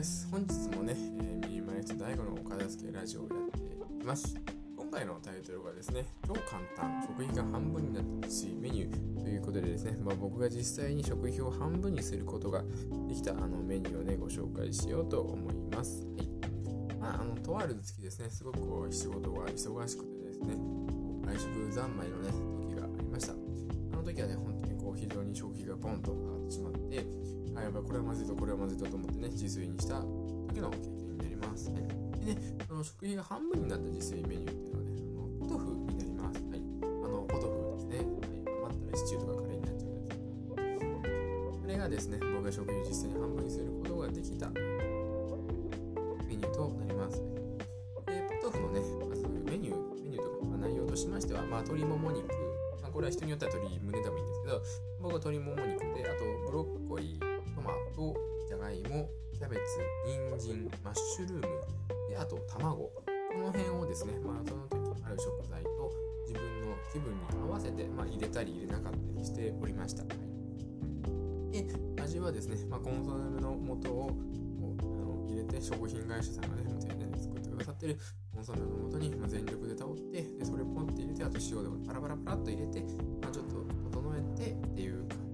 です。本日もね、えー、ミニマリスト大悟のお片付けラジオをやっています。今回のタイトルがですね、超簡単、食費が半分になったしいメニューということでですね、まあ、僕が実際に食費を半分にすることができたあのメニューをね、ご紹介しようと思います。はい。まあ、あの、とある月ですね、すごくこう仕事が忙しくてですね、外食三昧のね、時がありました。あの時はね、本当にこう非常に食費がポンと上がってしまって、あやっぱこれはまずいとこれはまずいとと思ってね自炊にした時の経験になります、はい、でねその食費が半分になった自炊メニューっていうのはねあのポトフになります、はい、あのポトフですね、はい、余ったらシチューとかカレーになっちゃうやつこれがですね僕が食費を実際に半分にすることができたメニューとなります、でポトフのねまずメニューメニューとか、内容としましては、まあ、鶏もも肉、これは人によっては鶏胸でもいいんですけど僕は鶏もも肉であとブロッコリー。トマト、じゃがいも、キャベツ、人参、マッシュルーム、であと卵。この辺をですね、まあ、その時ある食材と自分の気分に合わせて、まあ、入れたり入れなかったりしておりました。はい、で、味はですね、まあ、コンソメの素をあの入れて食品会社さんがね、丁寧に作ってくださってるコンソメの素に、全力で倒って、でそれをポンって入れて、あと塩でパラパラパラっと入れて、まあ、ちょっと整えてっていう感じ。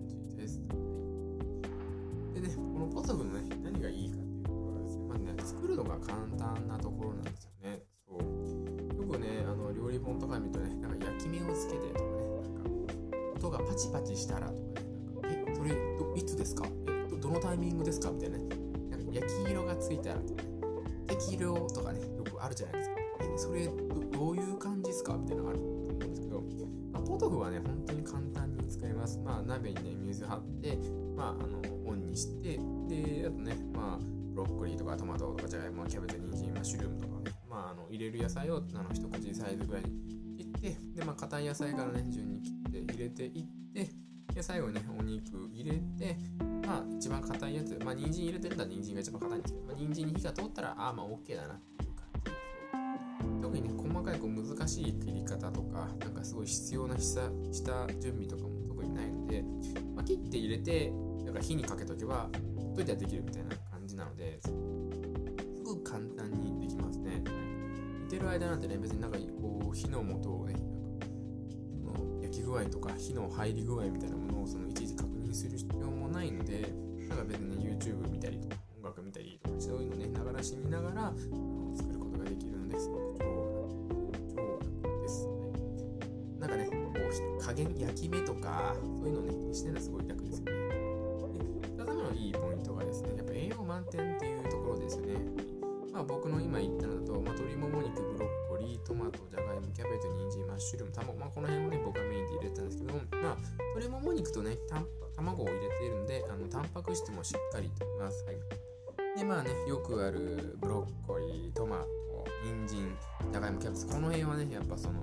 このポトフのね、何がいいかっていうところはですね、まずね、作るのが簡単なところなんですよね。そう。よくね、あの料理本とか見るとね、なんか焼き目をつけてとかね、なんか音がパチパチしたらとかね、なんかえ、それどいつですか？えど、どのタイミングですか？みたいなね。なんか焼き色がついたらとかね、適量とかね、よくあるじゃないですか。え、それどういう感じですか？みたいなのがあると思うんですけど、まあ、ポトフはね、本当に簡単に使えます。まあ、鍋にね、水張って、まあ、あの、して、で、あとね、まあ、ブロッコリーとかトマトとかじゃがいも、キャベツ、人参、マッシュルームとかね、まあ、あの入れる野菜をあの一口サイズぐらいに切って、で、まあ、硬い野菜からね、順に切って入れていって、で、最後にね、お肉入れて、まあ、一番硬いやつ、まあ、人参入れてるんだら人参が一番硬いんですけど、まあ、人参に火が通ったら、ああ、まあ、OK だなっていう感じです。特にね、細かいこう難しい切り方とか、なんかすごい必要な下下準備とかも特にないので、まあ、切って入れて、か火にかけとけばといてはできるみたいな感じなのですごく簡単にできますね。煮てる間なんてね別になんかこう火の元をねなんかの焼き具合とか火の入り具合みたいなものをそのいちいち確認する必要もないのでなんか別に、ね、YouTube 見たりとか音楽見たりとかそういうのねながらし見ながら作ることができるのですごく超超楽です、ね。なんかねこう加減焼き目とかそういうのねにしてるのはすごい楽ですよね。満点っていうところですね。まあ僕の今言ったのだと、まあ、鶏もも肉、ブロッコリー、トマト、じゃがいも、キャベツ、人参、マッシュルーム、卵、まあこの辺をね、僕はメインで入れてたんですけども、まあ鶏もも肉とね、卵を入れているんで、あのタンパク質もしっかりとります。はい。で、まあね、よくあるブロッコリー、トマト、人参、じゃがいも、キャベツ、この辺はね、やっぱその、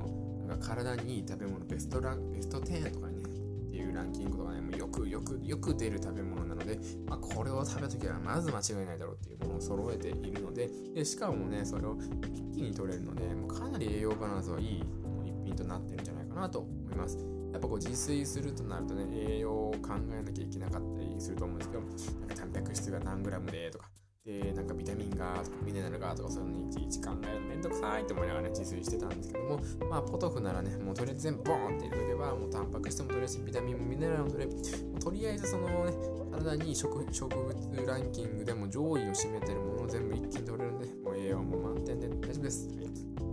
なんか体にいい食べ物、ベストラン、ベスト10とかにね、っていうランキングとかね、もうよくよくよく出る食べ物なので、まあ、これを食べときはまず間違いないだろうっていうものを揃えているのででしかもねそれを一気に取れるのでもうかなり栄養バランスはいい一品となってるんじゃないかなと思います。やっぱこう自炊するとなるとね栄養を考えなきゃいけなかったりすると思うんですけどなんかタンパク質が何グラムでとかで、なんかビタミンがとかミネラルがとかそういうのいちいち考えるのめんどくさいって思いながらね、自炊してたんですけども、まあ、ポトフならね、もうとりあえず全部ボーンって入れとけば、もうタンパク質も取れるし、ビタミンもミネラルも取れも。とりあえずそのね、体に植植物ランキングでも上位を占めてるものを全部一気に取れるんで、もう栄養も満点で大丈夫です。はい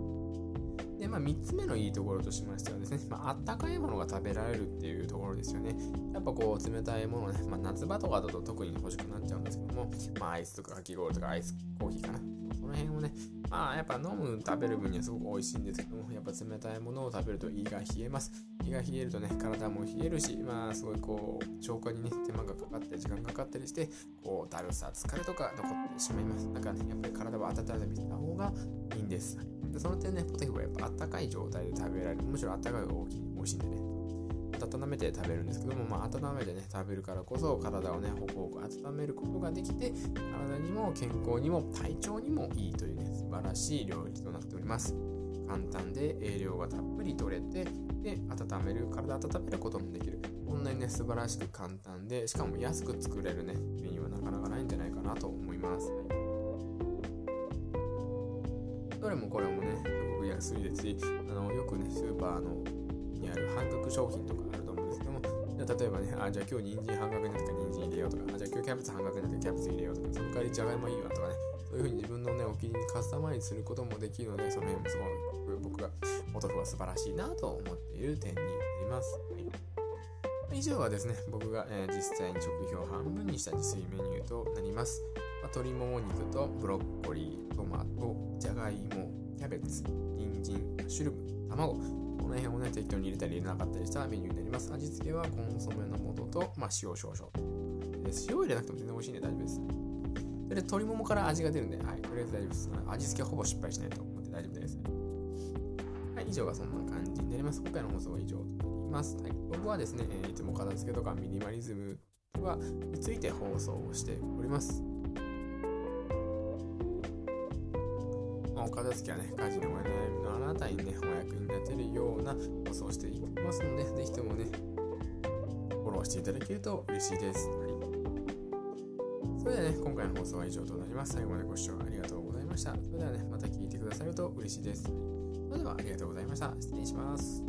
で、まあ、3つ目のいいところとしましてはですね、まあ、あったかいものが食べられるっていうところですよね。やっぱこう、冷たいものね、まあ、夏場とかだと特に欲しくなっちゃうんですけども、まあ、アイスとかかき氷とかアイスコーヒーかな。その辺をね、まあ、やっぱ飲む、食べる分にはすごく美味しいんですけども、やっぱ冷たいものを食べると胃が冷えます。胃が冷えるとね、体も冷えるし、まあ、すごいこう、消化にね、手間がかかって時間がかかったりして、こう、だるさ、疲れとか残ってしまいます。だからね、やっぱり体を温めてた方がいいんです。でその点ね、ポテトはやっぱあったかい状態で食べられる。むしろあったかいが大きい美味しいんでね。温めて食べるんですけども、まあ、温めてね、食べるからこそ体をね、ほくほく温めることができて、体にも健康にも体調にもいいというね、素晴らしい料理となっております。簡単で栄養がたっぷり取れて、で、温める、体温めることもできる。こんなにね、素晴らしく簡単で、しかも安く作れるね、メニューはなかなかないんじゃないかなと思います。どれもこれもね、すごく安いですし、あのよくね、スーパーのにある半額商品とかある例えばね、あ、じゃあ今日人参半額になったから人参入れようとか、あじゃあ今日キャベツ半額になったらキャベツ入れようとか、その代わりじゃがいもいいわとかね、そういうふうに自分のね、お気に入りにカスタマイズすることもできるので、その辺もすごく僕がお豆腐は素晴らしいなと思っている点になります。はい、以上はですね、僕が、えー、実際に食費を半分にした自炊メニューとなります。まあ、鶏もも肉とブロッコリー、トマト、じゃがいも、キャベツ、人参、マッシュルーム、卵、の辺をね、適当に入れたり入れなかったりしたメニューになります。味付けはコンソメの素と、まあ、塩少々。塩入れなくても全然美味しいんで大丈夫ですね。で、鶏ももから味が出るんで、はい、とりあえず大丈夫です。味付けはほぼ失敗しないと思って大丈夫です。はい、以上がそんな感じになります。今回の放送は以上となります。はい、僕はですね、えいつも片付けとかミニマリズムはについて放送をしております。お片付けはね、家事のお悩みのあなたにね、お役に立てるような放送をしていきますので、ぜひともね、フォローしていただけると嬉しいです。はい、それではね、今回の放送は以上となります。最後までご視聴ありがとうございました。それではね、また聞いてくださると嬉しいです。それではありがとうございました。失礼します。